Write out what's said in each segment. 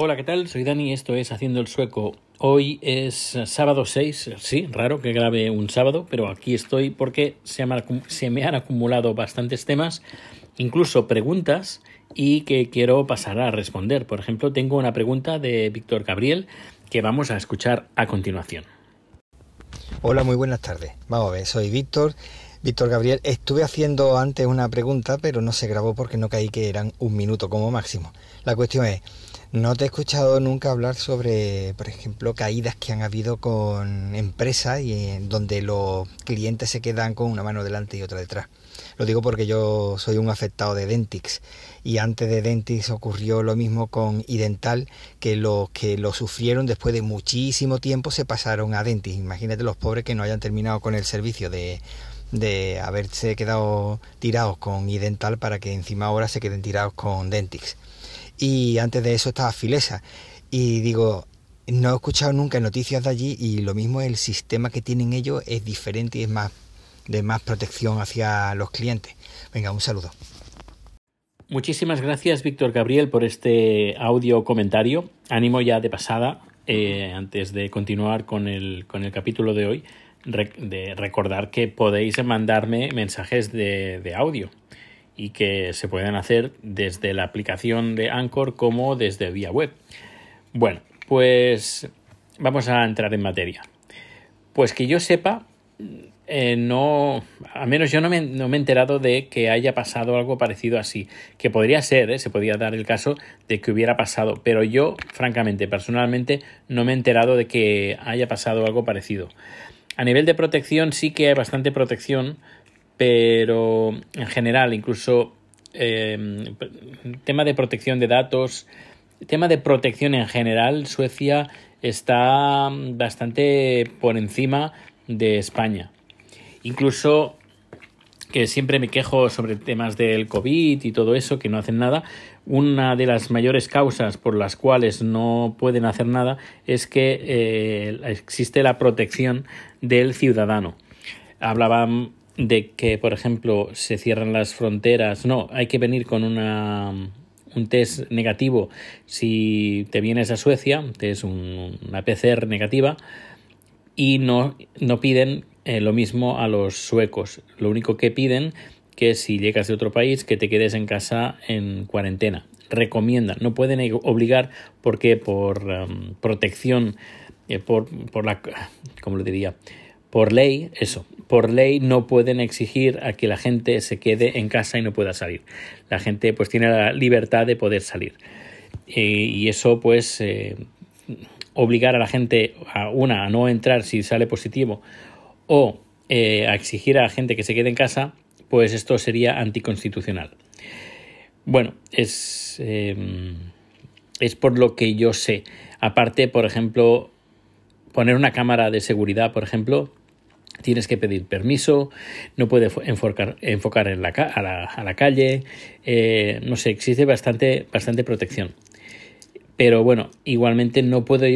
Hola, ¿qué tal? Soy Dani, esto es Haciendo el Sueco. Hoy es sábado 6, sí, raro que grabe un sábado, pero aquí estoy porque se me han acumulado bastantes temas, incluso preguntas, y que quiero pasar a responder. Por ejemplo, tengo una pregunta de Víctor Gabriel que vamos a escuchar a continuación. Hola, muy buenas tardes. Vamos a ver, soy Víctor. Víctor Gabriel, estuve haciendo antes una pregunta, pero no se grabó porque no caí que eran un minuto como máximo. La cuestión es, no te he escuchado nunca hablar sobre, por ejemplo, caídas que han habido con empresas y en donde los clientes se quedan con una mano delante y otra detrás. Lo digo porque yo soy un afectado de Dentix y antes de Dentix ocurrió lo mismo con Idental, que los que lo sufrieron después de muchísimo tiempo se pasaron a Dentix. Imagínate los pobres que no hayan terminado con el servicio de, de haberse quedado tirados con Idental para que encima ahora se queden tirados con Dentix y antes de eso estaba Filesa. Y digo, no he escuchado nunca noticias de allí y lo mismo el sistema que tienen ellos es diferente y es más de más protección hacia los clientes. Venga, un saludo. Muchísimas gracias, Víctor Gabriel, por este audio comentario. Ánimo ya de pasada, eh, antes de continuar con el, con el capítulo de hoy, de recordar que podéis mandarme mensajes de, de audio y que se pueden hacer desde la aplicación de Anchor como desde vía web. Bueno, pues vamos a entrar en materia. Pues que yo sepa, eh, no, al menos yo no me, no me, he enterado de que haya pasado algo parecido así, que podría ser, ¿eh? se podría dar el caso de que hubiera pasado, pero yo, francamente, personalmente, no me he enterado de que haya pasado algo parecido. A nivel de protección sí que hay bastante protección, pero en general, incluso eh, tema de protección de datos, tema de protección en general, Suecia está bastante por encima de España. Incluso que siempre me quejo sobre temas del COVID y todo eso, que no hacen nada. Una de las mayores causas por las cuales no pueden hacer nada es que eh, existe la protección del ciudadano. Hablaban de que, por ejemplo, se cierran las fronteras. No, hay que venir con una, un test negativo si te vienes a Suecia, es un, una PCR negativa, y no, no piden eh, lo mismo a los suecos. Lo único que piden que si llegas de otro país, que te quedes en casa en cuarentena. Recomiendan, no pueden obligar porque por um, protección, eh, por, por la, ¿cómo lo diría? por ley, eso, por ley no pueden exigir a que la gente se quede en casa y no pueda salir. La gente pues tiene la libertad de poder salir. Eh, y eso pues obligar a la gente a una a no entrar si sale positivo o eh, a exigir a la gente que se quede en casa, pues esto sería anticonstitucional. Bueno, es, es por lo que yo sé. Aparte, por ejemplo, poner una cámara de seguridad, por ejemplo, tienes que pedir permiso, no puede enfocar, enfocar en la, a, la, calle, eh, no sé, existe bastante, bastante protección. Pero bueno, igualmente no puedo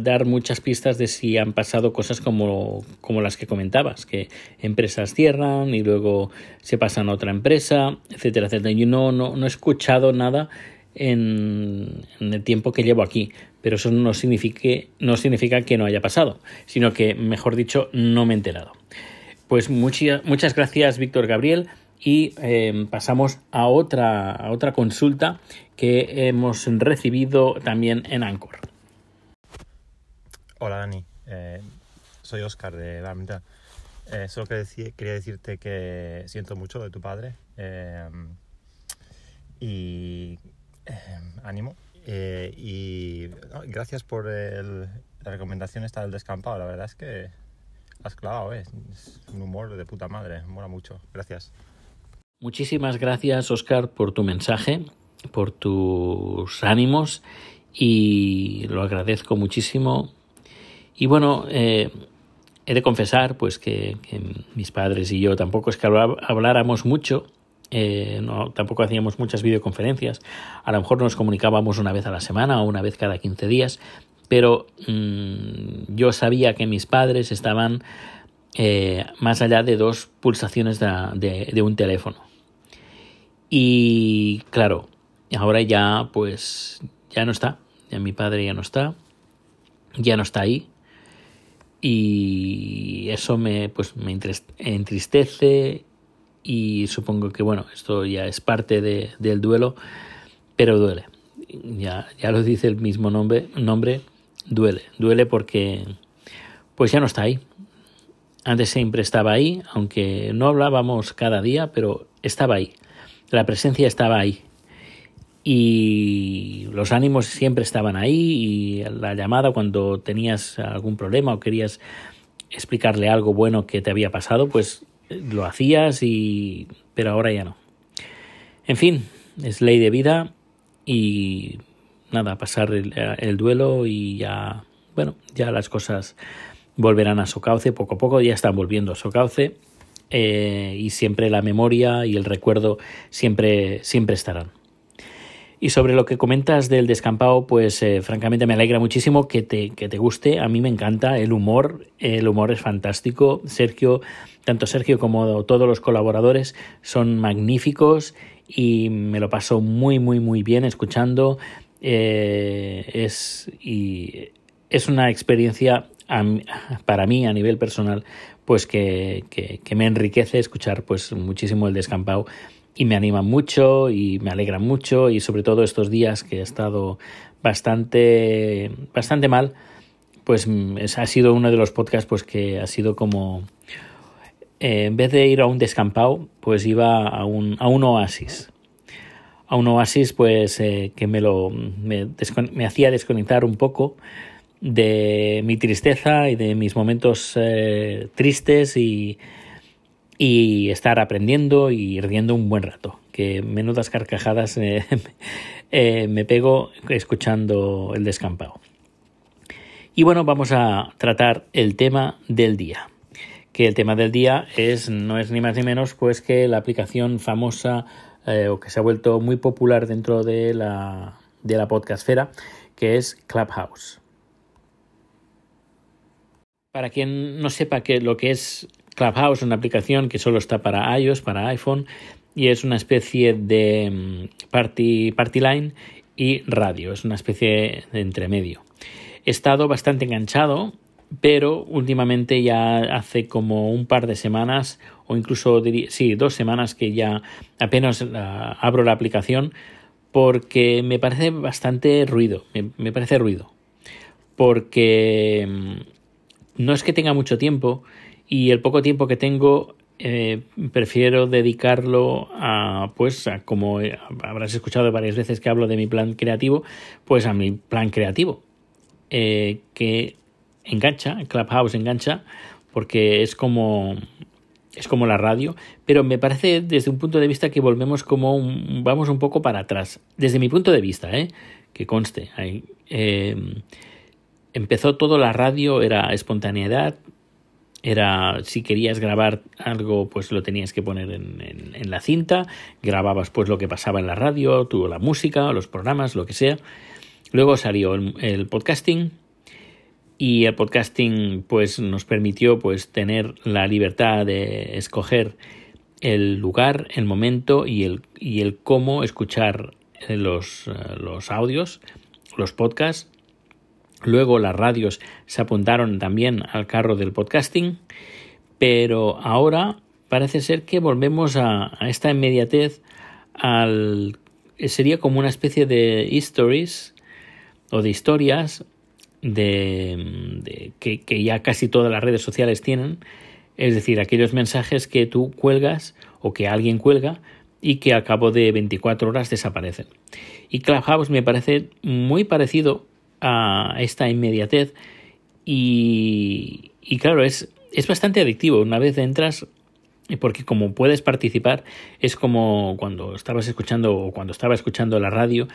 dar muchas pistas de si han pasado cosas como, como las que comentabas, que empresas cierran y luego se pasan a otra empresa, etcétera, etcétera. Yo no, no, no he escuchado nada en, el tiempo que llevo aquí, pero eso no, no significa que no haya pasado, sino que, mejor dicho, no me he enterado. Pues muchas, muchas gracias, Víctor Gabriel, y eh, pasamos a otra, a otra consulta que hemos recibido también en Anchor. Hola, Dani. Eh, soy Oscar de la mitad. Eh, solo decir, quería, decirte que siento mucho de tu padre eh, y ánimo eh, y gracias por el, la recomendación esta del descampado. La verdad es que has clavado, ¿eh? es un humor de puta madre. Mola mucho. Gracias. Muchísimas gracias, Oscar, por tu mensaje, por tus ánimos y lo agradezco muchísimo. Y bueno, eh, he de confesar pues que, mis padres y yo tampoco es que habláramos mucho eh, no, tampoco hacíamos muchas videoconferencias. A lo mejor nos comunicábamos una vez a la semana o una vez cada 15 días, pero mmm, yo sabía que mis padres estaban eh, más allá de dos pulsaciones de, un teléfono. Y claro, ahora ya pues ya no está. ya mi padre ya no está, ya no está ahí. Y eso me pues me entristece. Y supongo que bueno esto ya es parte de, del duelo pero duele. Ya ya lo dice el mismo nombre nombre duele. Duele porque pues ya no está ahí. Antes siempre estaba ahí aunque no hablábamos cada día pero estaba ahí la presencia estaba ahí y los ánimos siempre estaban ahí y la llamada cuando tenías algún problema o querías explicarle algo bueno que te había pasado, pues lo hacías y pero ahora ya no. En fin, es ley de vida y nada, pasar el, duelo y ya, bueno, ya las cosas volverán a su cauce, poco a poco ya están volviendo a su cauce eh, y siempre la memoria y el recuerdo siempre, siempre estarán. Y sobre lo que comentas del descampado, pues eh, francamente me alegra muchísimo que te, que te guste. A mí me encanta el humor, el humor es fantástico. Sergio, tanto Sergio como todos los colaboradores son magníficos y me lo paso muy, muy, muy bien escuchando. Eh, es, y es una experiencia para mí a nivel personal pues que, que, me enriquece escuchar pues muchísimo el descampado. Y me anima mucho y me alegra mucho y sobre todo estos días que he estado bastante bastante mal pues mm, ha sido uno de los podcasts pues que ha sido como eh, en vez de ir a un descampado pues iba a un, a un oasis. A un oasis pues eh, que me lo me, me, hacía desconectar un poco de mi tristeza y de mis momentos eh, tristes y, y estar aprendiendo y riendo un buen rato. Que menudas carcajadas eh, eh, me pego escuchando el descampado. Y bueno, vamos a tratar el tema del día. Que el tema del día es, no es ni más ni menos, pues que la aplicación famosa o que se ha vuelto muy popular dentro de la, de la podcastfera, que es Clubhouse. Para quien no sepa que lo que es Clubhouse, una aplicación que solo está para iOS, para iPhone, y es una especie de mm, party, party line y radio, es una especie de entremedio. He estado bastante enganchado, pero últimamente ya hace como un par de semanas, o incluso sí, dos semanas que ya apenas abro la aplicación, porque me parece bastante ruido, me parece ruido. Porque mm, no es que tenga mucho tiempo, y el poco tiempo que tengo eh, prefiero dedicarlo a, pues, a, como habrás escuchado varias veces que hablo de mi plan creativo, pues a mi plan creativo, eh, que engancha, Clubhouse engancha, porque es como es como la radio, pero me parece desde un punto de vista que volvemos como un, vamos un poco para atrás, desde mi punto de vista, ¿eh? que conste, eh, empezó todo la radio, era espontaneidad, era si querías grabar algo pues lo tenías que poner en, en, la cinta grababas pues lo que pasaba en la radio tuvo la música los programas lo que sea. Luego salió el, podcasting y el podcasting pues nos permitió pues tener la libertad de escoger el lugar el momento y el, y el cómo escuchar los, eh, los audios los podcasts Luego las radios se apuntaron también al carro del podcasting, pero ahora parece ser que volvemos a, esta inmediatez al sería como una especie de stories o de historias de, que, que, ya casi todas las redes sociales tienen, es decir, aquellos mensajes que tú cuelgas o que alguien cuelga y que al cabo de 24 horas desaparecen. Y Clubhouse me parece muy parecido a esta inmediatez y, y claro, es, es bastante adictivo. Una vez entras, porque como puedes participar, es como cuando estabas escuchando o cuando estaba escuchando la radio,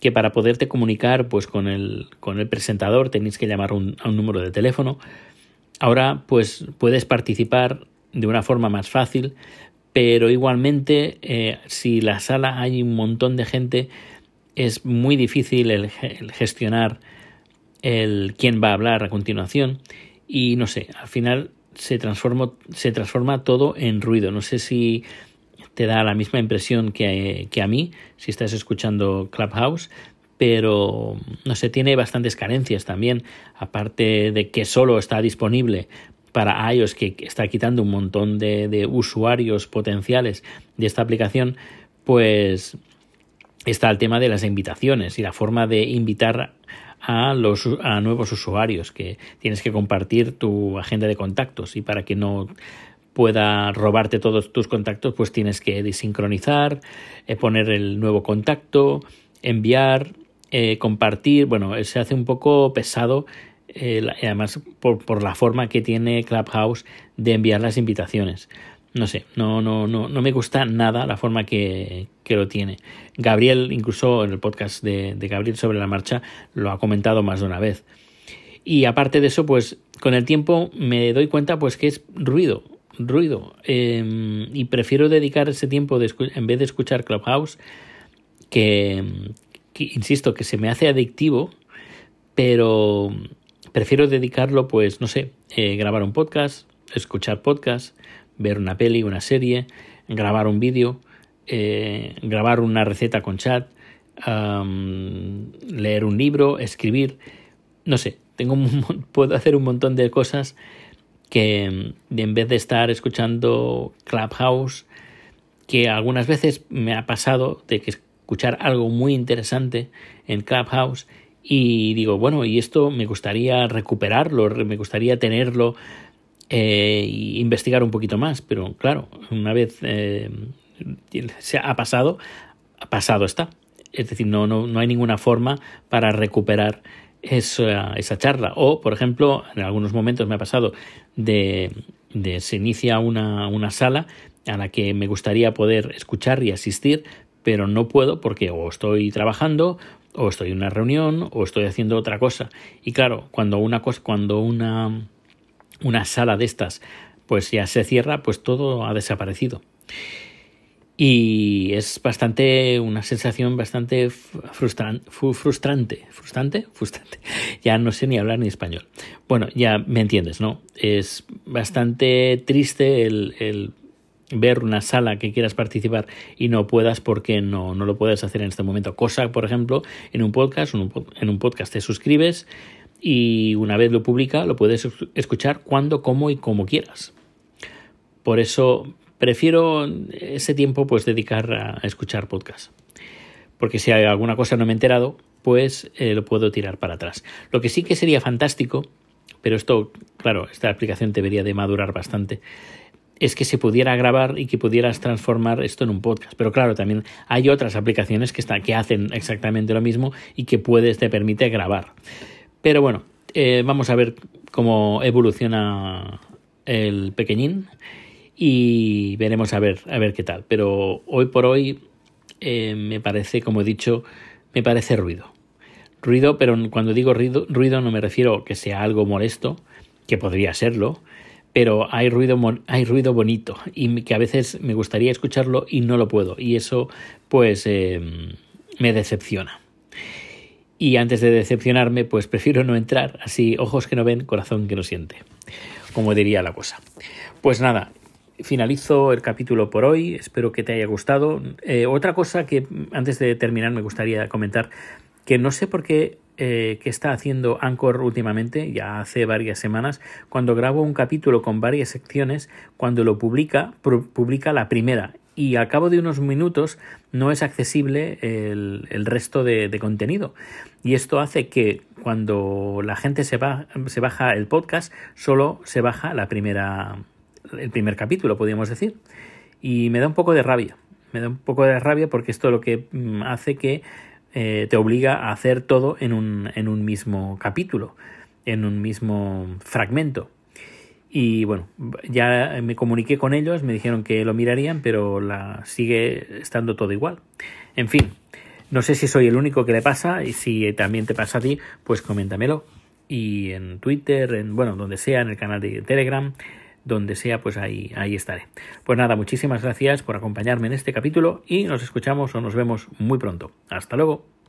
que para poderte comunicar pues con el, con el presentador tenéis que llamar un, a un número de teléfono. Ahora pues puedes participar de una forma más fácil, pero igualmente eh, si la sala hay un montón de gente, es muy difícil el, gestionar el quién va a hablar a continuación y no sé, al final se transforma, se transforma todo en ruido. No sé si te da la misma impresión que, que, a mí, si estás escuchando Clubhouse, pero no sé, tiene bastantes carencias también, aparte de que solo está disponible para iOS, que está quitando un montón de, de usuarios potenciales de esta aplicación, pues está el tema de las invitaciones y la forma de invitar a los a nuevos usuarios que tienes que compartir tu agenda de contactos y para que no pueda robarte todos tus contactos pues tienes que desincronizar eh, poner el nuevo contacto enviar eh, compartir. Bueno se hace un poco pesado eh, además por, por la forma que tiene Clubhouse de enviar las invitaciones no sé, no, no, no, no me gusta nada la forma que, que lo tiene. Gabriel, incluso en el podcast de, Gabriel sobre la marcha, lo ha comentado más de una vez. Y aparte de eso, pues con el tiempo me doy cuenta pues que es ruido, ruido. Eh, y prefiero dedicar ese tiempo de, en vez de escuchar Clubhouse, que, que, insisto, que se me hace adictivo, pero prefiero dedicarlo, pues, no sé, eh, grabar un podcast, escuchar podcast, ver una peli, una serie, grabar un vídeo, eh, grabar una receta con chat, leer un libro, escribir, no sé, tengo un, puedo hacer un montón de cosas que en vez de estar escuchando Clubhouse, que algunas veces me ha pasado de que escuchar algo muy interesante en Clubhouse y digo, bueno, y esto me gustaría recuperarlo, me gustaría tenerlo eh, investigar un poquito más, pero claro, una vez eh, se ha pasado, ha pasado está. Es decir, no, no, no hay ninguna forma para recuperar esa, esa charla. O, por ejemplo, en algunos momentos me ha pasado de, de se inicia una, una sala a la que me gustaría poder escuchar y asistir, pero no puedo porque o estoy trabajando o estoy en una reunión o estoy haciendo otra cosa. Y claro, cuando una cosa, cuando una una sala de estas pues ya se cierra, pues todo ha desaparecido. Y es bastante, una sensación bastante frustran, frustrante, frustrante, frustrante. Ya no sé ni hablar ni español. Bueno, ya me entiendes, ¿no? Es bastante triste el, el ver una sala que quieras participar y no puedas porque no, no lo puedes hacer en este momento. Cosa, por ejemplo, en un podcast, en un podcast te suscribes, y una vez lo publica lo puedes escuchar cuando, cómo y como quieras. Por eso prefiero ese tiempo pues dedicar a escuchar podcast. Porque si hay alguna cosa no me he enterado, pues eh, lo puedo tirar para atrás. Lo que sí que sería fantástico, pero esto, claro, esta aplicación debería de madurar bastante, es que se pudiera grabar y que pudieras transformar esto en un podcast. Pero claro, también hay otras aplicaciones que, están, que hacen exactamente lo mismo y que puedes, te permite grabar. Pero bueno, eh, vamos a ver cómo evoluciona el pequeñín y veremos a ver, a ver qué tal. Pero hoy por hoy eh, me parece, como he dicho, me parece ruido. Ruido, pero cuando digo ruido, ruido no me refiero que sea algo molesto, que podría serlo, pero hay ruido, hay ruido bonito y que a veces me gustaría escucharlo y no lo puedo. Y eso pues eh, me decepciona. Y antes de decepcionarme, pues prefiero no entrar, así ojos que no ven, corazón que no siente, como diría la cosa. Pues nada, finalizo el capítulo por hoy, espero que te haya gustado. Eh, otra cosa que antes de terminar me gustaría comentar, que no sé por qué eh, que está haciendo Anchor últimamente, ya hace varias semanas, cuando grabo un capítulo con varias secciones, cuando lo publica, publica la primera y al cabo de unos minutos no es accesible el, resto de, contenido. Y esto hace que cuando la gente se, se baja el podcast, solo se baja la primera, el primer capítulo, podríamos decir. Y me da un poco de rabia. Me da un poco de rabia porque esto lo que mm, hace que eh, te obliga a hacer todo en un, en un mismo capítulo, en un mismo fragmento. Y bueno, ya me comuniqué con ellos, me dijeron que lo mirarían, pero la sigue estando todo igual. En fin, no sé si soy el único que le pasa y si también te pasa a ti, pues coméntamelo. Y en Twitter, en bueno, donde sea, en el canal de Telegram, donde sea, pues ahí, ahí estaré. Pues nada, muchísimas gracias por acompañarme en este capítulo y nos escuchamos o nos vemos muy pronto. Hasta luego.